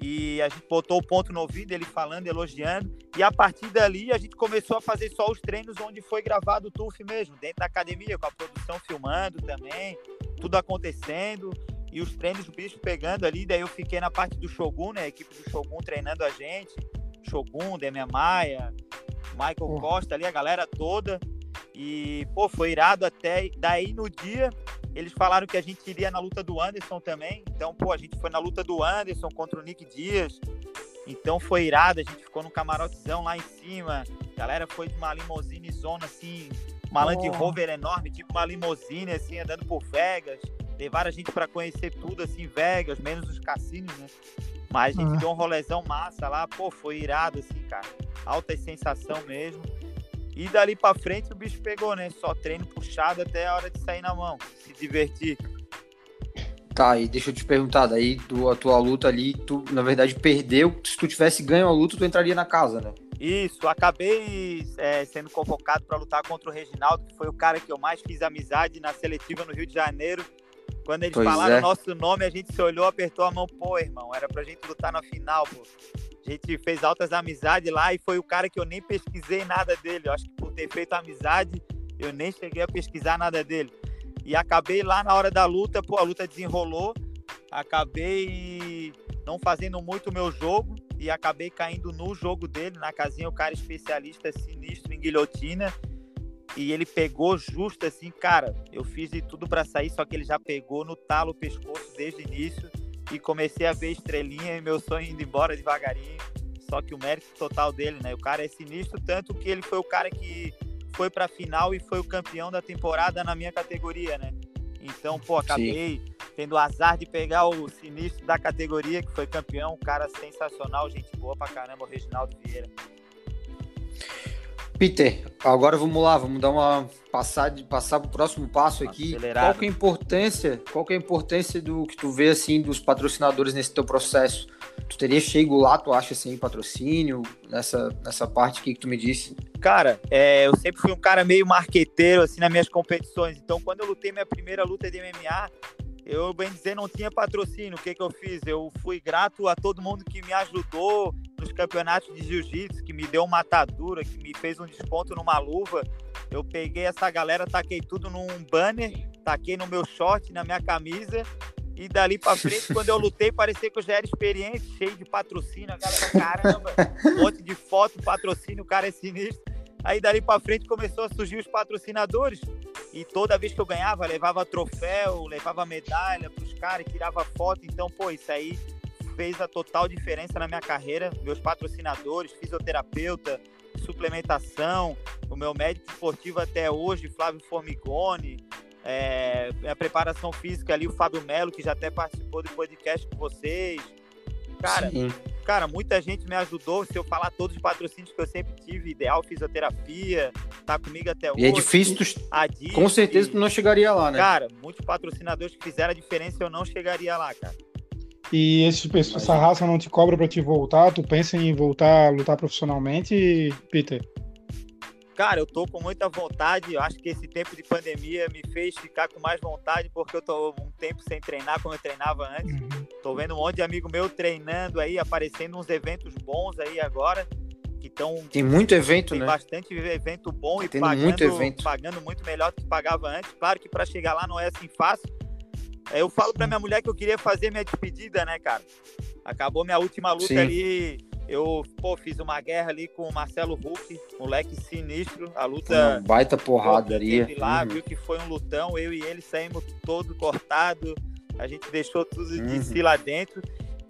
E a gente botou o ponto no ouvido, ele falando, elogiando. E a partir dali a gente começou a fazer só os treinos onde foi gravado o TUF mesmo, dentro da academia, com a produção filmando também, tudo acontecendo. E os treinos, o bicho pegando ali. Daí eu fiquei na parte do Shogun, né? A equipe do Shogun treinando a gente. Shogun, Demian Maia, Michael Costa ali, a galera toda. E, pô, foi irado até. Daí no dia eles falaram que a gente iria na luta do Anderson também. Então, pô, a gente foi na luta do Anderson contra o Nick Dias. Então foi irado, a gente ficou no camarotezão lá em cima. A galera foi de uma limousine zona assim, uma Land Rover enorme, tipo uma limousine assim, andando por Vegas. Levaram a gente para conhecer tudo assim, Vegas, menos os cassinos, né? Mas a gente uhum. deu um rolezão massa lá, pô, foi irado assim, cara. Alta sensação mesmo. E dali para frente o bicho pegou, né? Só treino puxado até a hora de sair na mão, se divertir. Tá, e deixa eu te perguntar, daí tu, a tua luta ali, tu na verdade perdeu. Se tu tivesse ganho a luta, tu entraria na casa, né? Isso, acabei é, sendo convocado para lutar contra o Reginaldo, que foi o cara que eu mais fiz amizade na seletiva no Rio de Janeiro. Quando eles pois falaram é. nosso nome, a gente se olhou, apertou a mão, pô, irmão, era pra gente lutar na final, pô. A gente fez altas amizades lá e foi o cara que eu nem pesquisei nada dele. Eu acho que por ter feito amizade, eu nem cheguei a pesquisar nada dele. E acabei lá na hora da luta, pô, a luta desenrolou. Acabei não fazendo muito o meu jogo e acabei caindo no jogo dele, na casinha, o cara especialista sinistro em guilhotina. E ele pegou justo assim, cara. Eu fiz de tudo para sair, só que ele já pegou no talo o pescoço desde o início e comecei a ver estrelinha e meu sonho indo embora devagarinho. Só que o mérito total dele, né? O cara é sinistro, tanto que ele foi o cara que foi para final e foi o campeão da temporada na minha categoria, né? Então, pô, acabei Sim. tendo o azar de pegar o sinistro da categoria, que foi campeão, um cara sensacional, gente boa pra caramba, o Reginaldo Vieira. Peter, agora vamos lá, vamos dar uma passar passar para o próximo passo aqui. Acelerado. Qual que é a importância? Qual que é a importância do que tu vê assim dos patrocinadores nesse teu processo? Tu teria chego lá, tu acha assim, patrocínio nessa nessa parte que, que tu me disse? Cara, é, eu sempre fui um cara meio marqueteiro assim nas minhas competições. Então, quando eu lutei minha primeira luta de MMA, eu, bem dizer, não tinha patrocínio. O que, que eu fiz? Eu fui grato a todo mundo que me ajudou nos campeonatos de jiu-jitsu, que me deu uma atadura, que me fez um desconto numa luva. Eu peguei essa galera, taquei tudo num banner, taquei no meu short, na minha camisa. E dali pra frente, quando eu lutei, parecia que eu já era experiente, cheio de patrocínio. A galera, caramba, um monte de foto, patrocínio, o cara é sinistro. Aí dali para frente começou a surgir os patrocinadores. E toda vez que eu ganhava, levava troféu, levava medalha para os caras, tirava foto. Então, pô, isso aí fez a total diferença na minha carreira. Meus patrocinadores, fisioterapeuta, suplementação, o meu médico esportivo até hoje, Flávio Formigoni, é, a preparação física ali, o Fábio Melo, que já até participou do podcast com vocês. Cara, Sim cara, muita gente me ajudou. Se eu falar todos os patrocínios que eu sempre tive, Ideal Fisioterapia, tá comigo até hoje. E é difícil, tu... com certeza tu não chegaria lá, né? Cara, muitos patrocinadores que fizeram a diferença, eu não chegaria lá, cara. E esse, essa raça não te cobra para te voltar? Tu pensa em voltar a lutar profissionalmente, Peter? Cara, eu tô com muita vontade. Eu acho que esse tempo de pandemia me fez ficar com mais vontade, porque eu tô um tempo sem treinar como eu treinava antes. Uhum. Tô vendo um monte de amigo meu treinando aí, aparecendo uns eventos bons aí agora. Que tão, tem muito evento, tem né? bastante evento bom tá e pagando muito, evento. pagando muito melhor do que pagava antes. Claro que para chegar lá não é assim fácil. Eu falo para minha mulher que eu queria fazer minha despedida, né, cara? Acabou minha última luta Sim. ali eu, pô, fiz uma guerra ali com o Marcelo Huck, moleque sinistro. A luta. Uma baita porradaria. lá, uhum. viu que foi um lutão. Eu e ele saímos todo cortado. A gente deixou tudo uhum. de si lá dentro.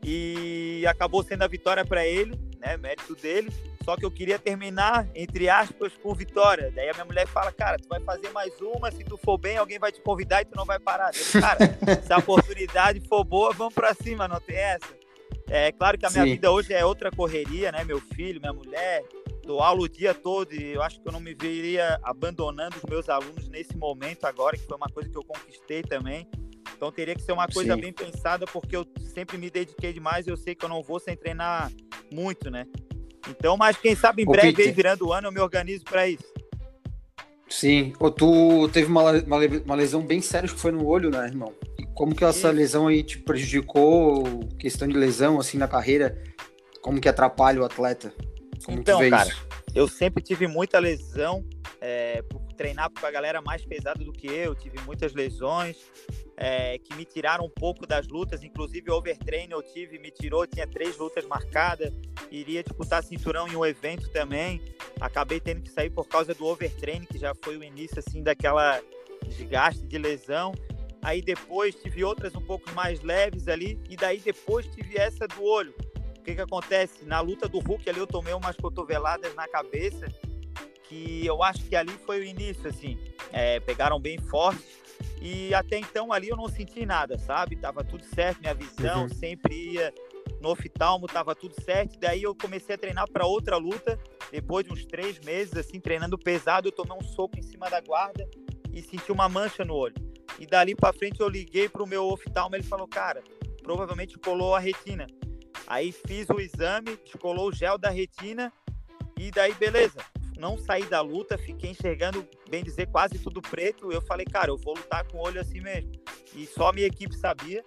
E acabou sendo a vitória para ele, né? Mérito dele. Só que eu queria terminar, entre aspas, com vitória. Daí a minha mulher fala, cara, tu vai fazer mais uma, se tu for bem, alguém vai te convidar e tu não vai parar. Eu, cara, se a oportunidade for boa, vamos para cima, não tem essa. É claro que a minha Sim. vida hoje é outra correria, né? Meu filho, minha mulher, dou aula o dia todo e eu acho que eu não me veria abandonando os meus alunos nesse momento agora, que foi uma coisa que eu conquistei também. Então teria que ser uma coisa Sim. bem pensada, porque eu sempre me dediquei demais e eu sei que eu não vou sem treinar muito, né? Então, mas quem sabe em breve, aí, virando o ano, eu me organizo para isso. Sim. Ou tu teve uma, uma, uma lesão bem séria que foi no olho, né, irmão? Como que essa lesão aí te prejudicou? Questão de lesão, assim, na carreira? Como que atrapalha o atleta? Como então, cara, isso? eu sempre tive muita lesão é, por treinar com a galera mais pesada do que eu. Tive muitas lesões é, que me tiraram um pouco das lutas. Inclusive, o overtrain eu tive, me tirou. Tinha três lutas marcadas. Iria disputar cinturão em um evento também. Acabei tendo que sair por causa do overtrain, que já foi o início, assim, daquela desgaste de lesão. Aí depois tive outras um pouco mais leves ali. E daí depois tive essa do olho. O que que acontece? Na luta do Hulk ali eu tomei umas cotoveladas na cabeça. Que eu acho que ali foi o início, assim. É, pegaram bem forte. E até então ali eu não senti nada, sabe? Tava tudo certo, minha visão uhum. sempre ia no oftalmo, tava tudo certo. Daí eu comecei a treinar para outra luta. Depois de uns três meses, assim, treinando pesado, eu tomei um soco em cima da guarda e senti uma mancha no olho. E dali para frente eu liguei pro meu oftalmo, ele falou, cara, provavelmente colou a retina. Aí fiz o exame, descolou o gel da retina e daí beleza. Não saí da luta, fiquei enxergando, bem dizer, quase tudo preto. Eu falei, cara, eu vou lutar com o olho assim mesmo. E só a minha equipe sabia.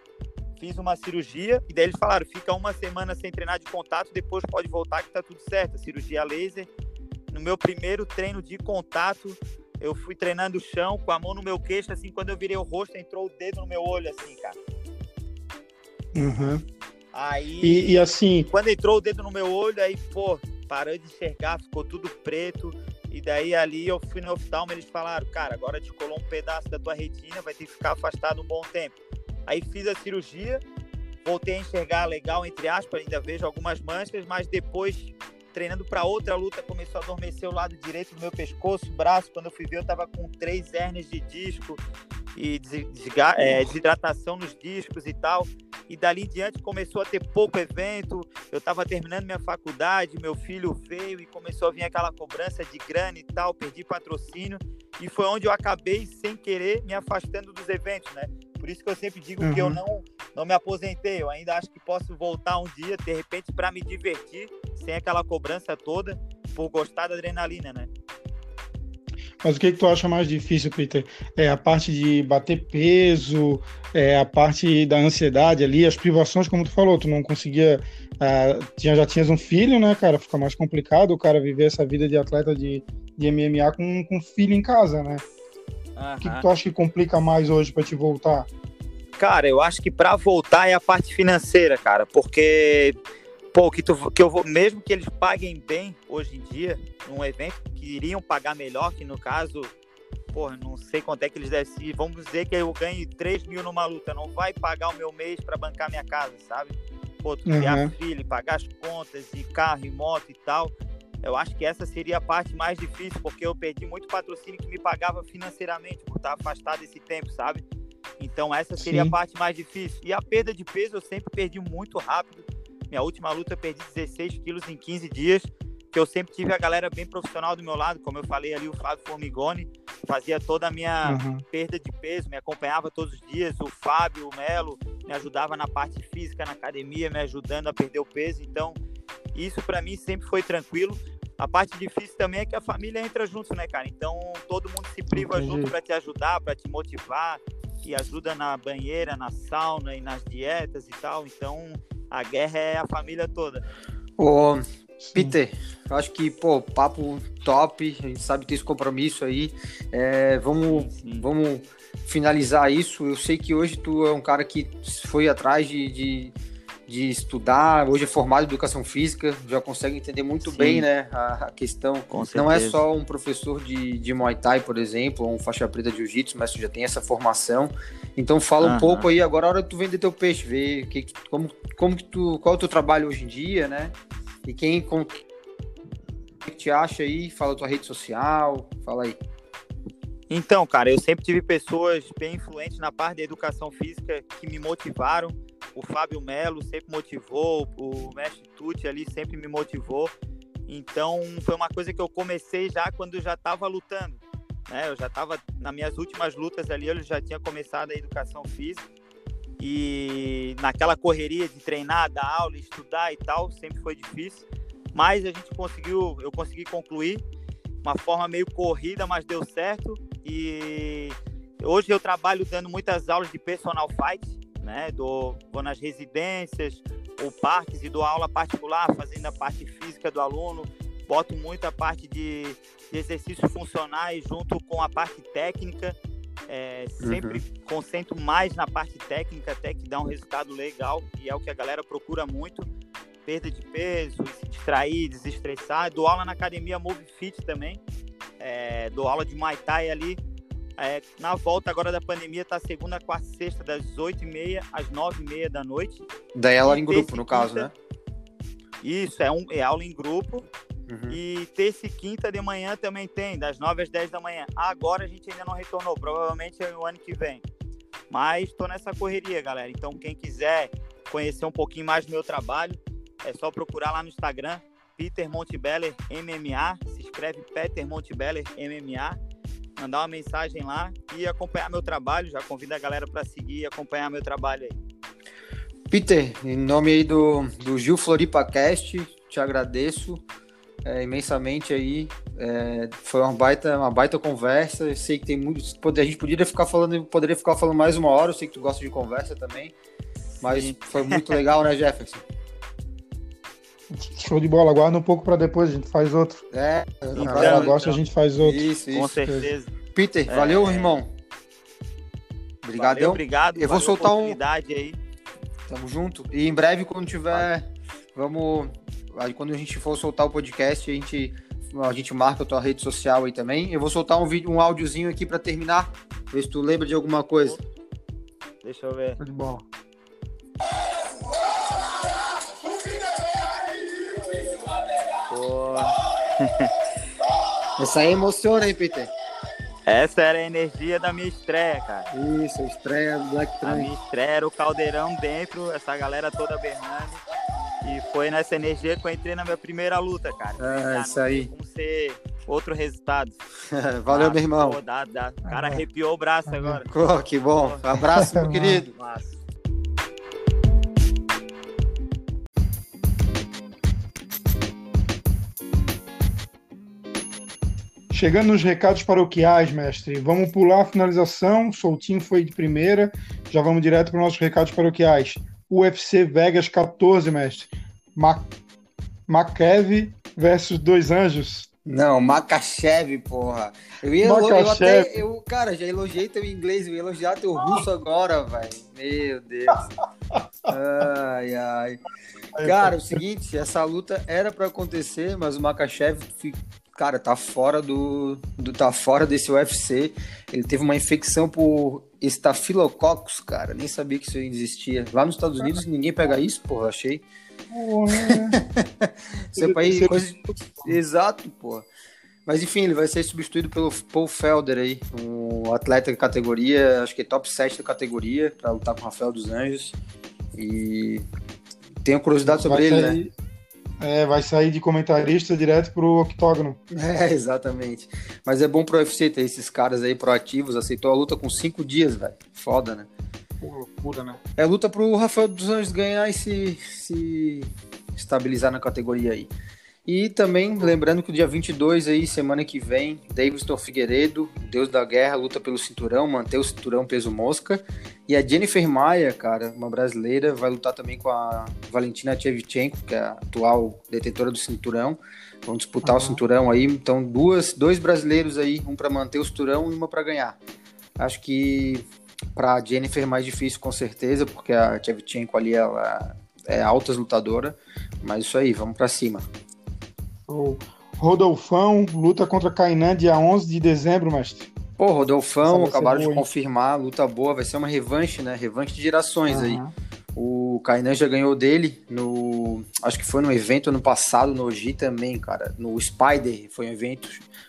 Fiz uma cirurgia e daí eles falaram, fica uma semana sem treinar de contato, depois pode voltar que tá tudo certo. cirurgia laser. No meu primeiro treino de contato, eu fui treinando o chão com a mão no meu queixo, assim, quando eu virei o rosto, entrou o dedo no meu olho, assim, cara. Uhum. Aí. E, e, assim. Quando entrou o dedo no meu olho, aí, pô, parou de enxergar, ficou tudo preto. E daí ali eu fui no oftalmo, eles falaram, cara, agora descolou um pedaço da tua retina, vai ter que ficar afastado um bom tempo. Aí fiz a cirurgia, voltei a enxergar legal, entre aspas, ainda vejo algumas manchas, mas depois treinando para outra luta, começou a adormecer o lado direito do meu pescoço, braço. Quando eu fui ver, eu tava com três hernias de disco e é, desidratação nos discos e tal. E dali em diante começou a ter pouco evento. Eu estava terminando minha faculdade, meu filho veio e começou a vir aquela cobrança de grana e tal. Perdi patrocínio e foi onde eu acabei sem querer me afastando dos eventos, né? Por isso que eu sempre digo uhum. que eu uhum. não, não me aposentei. Eu ainda acho que posso voltar um dia, de repente, para me divertir, sem aquela cobrança toda, por gostar da adrenalina, né? Mas o que, que tu acha mais difícil, Peter? É a parte de bater peso, é a parte da ansiedade ali, as privações, como tu falou, tu não conseguia. Uh, tinha, já tinhas um filho, né, cara? Fica mais complicado o cara viver essa vida de atleta de, de MMA com, com filho em casa, né? Uhum. O que, que tu acha que complica mais hoje para te voltar? Cara, eu acho que para voltar é a parte financeira, cara, porque pô, que, tu, que eu vou, mesmo que eles paguem bem hoje em dia, num evento que iriam pagar melhor, que no caso, porra, não sei quanto é que eles devem vamos dizer que eu ganhe 3 mil numa luta, não vai pagar o meu mês para bancar minha casa, sabe? Pô, tu uhum. criar filho, pagar as contas e carro e moto e tal. Eu acho que essa seria a parte mais difícil, porque eu perdi muito patrocínio que me pagava financeiramente por estar afastado esse tempo, sabe? Então essa seria Sim. a parte mais difícil. E a perda de peso eu sempre perdi muito rápido. Minha última luta eu perdi 16 quilos em 15 dias, que eu sempre tive a galera bem profissional do meu lado, como eu falei ali, o Flávio Formigoni, fazia toda a minha uhum. perda de peso, me acompanhava todos os dias, o Fábio, o Melo, me ajudava na parte física, na academia, me ajudando a perder o peso, então isso para mim sempre foi tranquilo. A parte difícil também é que a família entra junto, né, cara? Então todo mundo se priva Entendi. junto para te ajudar, para te motivar, e ajuda na banheira, na sauna e nas dietas e tal. Então a guerra é a família toda. Ô, Peter, eu acho que, pô, papo top, a gente sabe ter esse compromisso aí. É, vamos, sim, vamos finalizar isso. Eu sei que hoje tu é um cara que foi atrás de, de de estudar, hoje é formado em educação física, já consegue entender muito Sim. bem né, a, a questão. Com não é só um professor de, de Muay Thai, por exemplo, ou um faixa preta de Jiu-Jitsu, mas tu já tem essa formação. Então fala um pouco aí, agora é hora de tu vender teu peixe, ver que, como, como que tu, qual é o teu trabalho hoje em dia, né? E quem como, que te acha aí, fala tua rede social, fala aí. Então, cara, eu sempre tive pessoas bem influentes na parte da educação física que me motivaram o Fábio Melo sempre motivou, o mestre Tucci ali sempre me motivou. Então foi uma coisa que eu comecei já quando já estava lutando. Né? Eu já estava nas minhas últimas lutas ali, eu já tinha começado a educação física. E naquela correria de treinar, dar aula, estudar e tal, sempre foi difícil. Mas a gente conseguiu, eu consegui concluir uma forma meio corrida, mas deu certo. E hoje eu trabalho dando muitas aulas de personal fight, né? Dou, vou nas residências ou parques e dou aula particular, fazendo a parte física do aluno. Boto muita parte de, de exercícios funcionais junto com a parte técnica. É, sempre uhum. concentro mais na parte técnica até que dá um resultado legal e é o que a galera procura muito perda de peso, se distrair, desestressar. Dou aula na academia Move Fit também. É, dou aula de Muay Thai ali é, na volta agora da pandemia tá segunda, quarta e sexta, das 8h30 às 9h30 da noite. Daí é aula em grupo, no caso, né? Isso, é, um, é aula em grupo. Uhum. E terça e quinta de manhã também tem, das 9 às 10 da manhã. Agora a gente ainda não retornou, provavelmente é o ano que vem. Mas estou nessa correria, galera. Então, quem quiser conhecer um pouquinho mais do meu trabalho, é só procurar lá no Instagram, Peter Montebeller MMA. Se escreve Peter Montebeller MMA mandar uma mensagem lá e acompanhar meu trabalho. Já convido a galera para seguir e acompanhar meu trabalho aí. Peter, em nome aí do, do Gil Floripa Cast, te agradeço é, imensamente aí. É, foi uma baita, uma baita conversa. Eu sei que tem muito. A gente poderia ficar falando, poderia ficar falando mais uma hora. Eu sei que tu gosta de conversa também. Mas Sim. foi muito legal, né, Jefferson? Show de bola, guarda um pouco para depois, a gente faz outro. É, então, ela gosta, então. a gente faz outro. Isso, isso. Com certeza. Peter, é, valeu, irmão. Obrigadão. obrigado. Eu vou soltar um. Aí. Tamo junto. E em breve, quando tiver. Vamos. Quando a gente for soltar o podcast, a gente, a gente marca a tua rede social aí também. Eu vou soltar um vídeo, um áudiozinho aqui para terminar. Ver se tu lembra de alguma coisa. Deixa eu ver. Muito bom. Essa aí emociona, hein, Peter? Essa era a energia da minha estreia, cara. Isso, a estreia do Black Trunk. A minha estreia era o caldeirão dentro, essa galera toda berrando. E foi nessa energia que eu entrei na minha primeira luta, cara. É, isso aí. Como ser outro resultado. Valeu, ah, meu irmão. Pô, dá, dá. O cara arrepiou o braço agora. Pô, que bom. Um abraço, meu querido. Massa. Chegando nos recados paroquiais, mestre. Vamos pular a finalização. Soltinho foi de primeira. Já vamos direto para os nossos recados paroquiais. UFC Vegas 14, mestre. Ma Makev versus Dois Anjos. Não, Makachev, porra. Eu ia Makachev. eu até, eu, cara, já elogiei teu inglês, eu ia elogiar teu russo agora, velho. Meu Deus. Ai, ai. Cara, o seguinte, essa luta era pra acontecer, mas o Makachev, cara, tá fora do, do tá fora desse UFC. Ele teve uma infecção por estafilococcus, cara. Nem sabia que isso existia. Lá nos Estados Unidos ninguém pega isso, porra, achei. Porra, Isso é país, coisa... Exato, pô. Mas enfim, ele vai ser substituído pelo Paul Felder aí, um atleta de categoria, acho que é top 7 da categoria, pra lutar com o Rafael dos Anjos. E tenho curiosidade sobre vai ele, né? É, vai sair de comentarista direto pro octógono. É, exatamente. Mas é bom pro UFC ter esses caras aí proativos, aceitou a luta com 5 dias, velho. Foda, né? Pô, loucura, né? É luta pro Rafael dos Anjos ganhar e se, se estabilizar na categoria aí. E também, lembrando que o dia 22 aí, semana que vem, Davidson Figueiredo, Deus da Guerra, luta pelo cinturão, manter o cinturão peso mosca. E a Jennifer Maia, cara, uma brasileira, vai lutar também com a Valentina Tchevchenko, que é a atual detentora do cinturão. Vão disputar o Aham. cinturão aí. Então, duas, dois brasileiros aí, um para manter o cinturão e uma para ganhar. Acho que para Jennifer é mais difícil com certeza, porque a Tchevchenko ali ela é altas lutadora, mas isso aí, vamos para cima. O Rodolfão luta contra Kainan dia 11 de dezembro, mestre. Pô, Rodolfão, acabaram de confirmar, luta boa, vai ser uma revanche, né? Revanche de gerações aí. Aham. O Kainan já ganhou dele no. Acho que foi no evento ano passado no Oji também, cara. No Spider, foi um evento,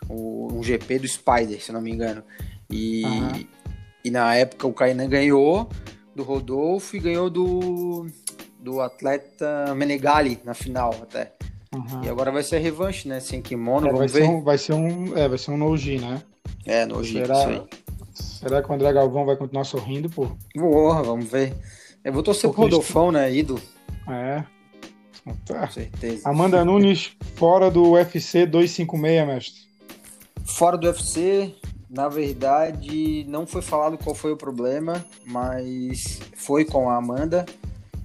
um GP do Spider, se não me engano. E, Aham. e na época o Kainan ganhou do Rodolfo e ganhou do, do atleta Menegali na final até. Aham. E agora vai ser revanche, né? Sem kimono, É, vai, vamos ser ver. um, vai ser um. É, vai ser um no-G, né? É, no Oji, Será? Será que o André Galvão vai continuar sorrindo, pô? Porra, vamos ver. Eu vou torcer pro Porque Rodolfão, né? Ídolo, É. Tá. com certeza. Amanda Nunes fora do UFC 256, mestre. Fora do UFC, na verdade, não foi falado qual foi o problema, mas foi com a Amanda.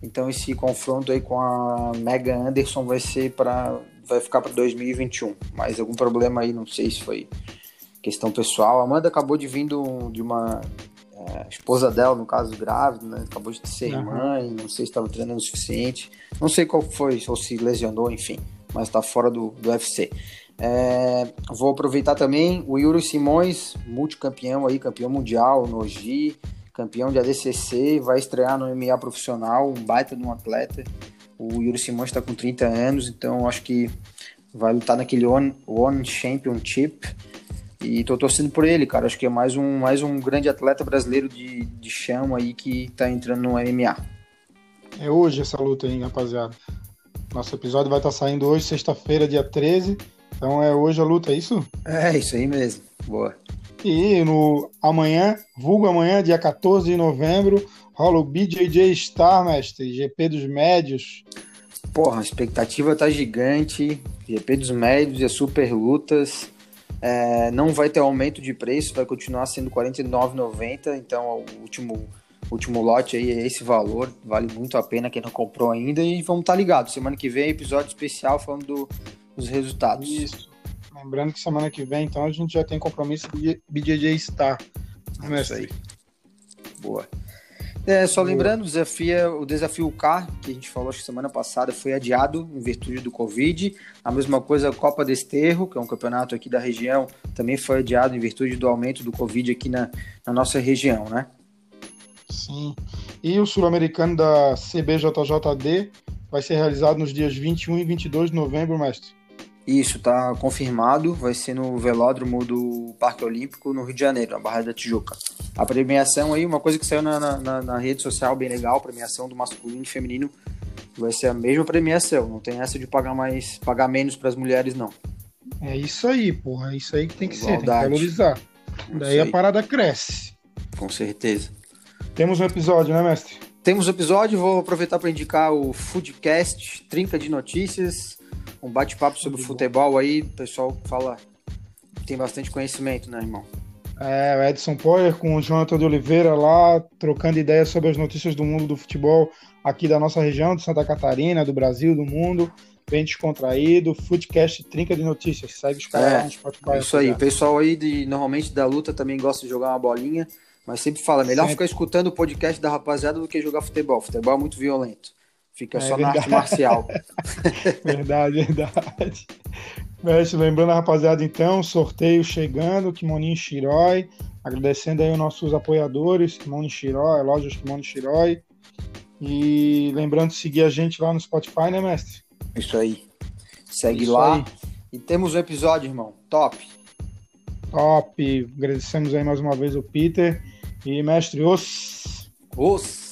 Então esse confronto aí com a Megan Anderson vai ser para vai ficar para 2021. Mas algum problema aí, não sei se foi questão pessoal. A Amanda acabou de vir do- de uma é, esposa dela, no caso grávida, né? Acabou de ser Aham. mãe, não sei se estava treinando o suficiente. Não sei qual foi, ou se lesionou, enfim. Mas está fora do, do UFC. É, vou aproveitar também o Yuri Simões, multicampeão aí, campeão mundial no OGI, campeão de ADCC, vai estrear no MMA profissional, um baita de um atleta. O Yuri Simões está com 30 anos, então acho que vai lutar naquele One, One Championship. E tô torcendo por ele, cara. Acho que é mais um, mais um grande atleta brasileiro de, de chão aí que tá entrando no MMA. É hoje essa luta aí, rapaziada. Nosso episódio vai estar saindo hoje, sexta-feira, dia 13. Então é hoje a luta, é isso? É, isso aí mesmo. Boa. E no amanhã, vulgo amanhã, dia 14 de novembro, rola o BJJ Star, mestre, GP dos médios. Porra, a expectativa tá gigante. GP dos médios e as super lutas. É, não vai ter aumento de preço, vai continuar sendo R$ 49,90. Então, o último, último lote aí é esse valor. Vale muito a pena quem não comprou ainda. E vamos estar ligados. Semana que vem, episódio especial falando do- dos resultados. Isso. Lembrando que semana que vem, então, a gente já tem compromisso de BJJ Star. Né, Isso aí. Boa. É, só Boa. lembrando, o desafio, o desafio K, que a gente falou acho que semana passada, foi adiado em virtude do Covid. A mesma coisa a Copa Desterro, que é um campeonato aqui da região, também foi adiado em virtude do aumento do Covid aqui na, na nossa região, né? Sim. E o sul-americano da CBJJD vai ser realizado nos dias 21 e 22 de novembro, mestre. Isso, tá confirmado, vai ser no velódromo do Parque Olímpico, no Rio de Janeiro, na Barra da Tijuca. A premiação aí, uma coisa que saiu na, na- na, rede social bem legal, premiação do masculino e feminino, vai ser a mesma premiação, não tem essa de pagar mais, pagar menos para as mulheres, não. É isso aí, porra. É isso aí que tem que ser, tem que Igualdade. valorizar. Isso Daí a parada cresce. Com certeza. Temos um episódio, né, mestre? Temos o episódio, vou aproveitar para indicar o Foodcast, Trinca de Notícias, um bate-papo sobre futebol aí, o pessoal fala tem bastante conhecimento, né, irmão? É, o Edson Poyer com o Jonathan de Oliveira lá, trocando ideias sobre as notícias do mundo do futebol aqui da nossa região, de Santa Catarina, do Brasil, do mundo. Bem descontraído, Footcast Trinca de Notícias. Segue os caras É, lá no Spotify. Isso aí, o pessoal aí de normalmente da luta também gosta de jogar uma bolinha, mas sempre fala, melhor Sempre. ficar escutando o podcast da rapaziada do que jogar futebol. Futebol é muito violento. Fica É só na arte verdade. marcial. Verdade, verdade. Mestre, lembrando a rapaziada, então, sorteio chegando, Kimoninho Shirói. Agradecendo aí os nossos apoiadores, Kimono Shirói, lojas Kimono Shirói. E lembrando de seguir a gente lá no Spotify, né, mestre? Isso aí. Segue Isso lá. aí. E temos um episódio, irmão. Top. Top. Agradecemos aí mais uma vez o Peter. E, mestre, os. Os.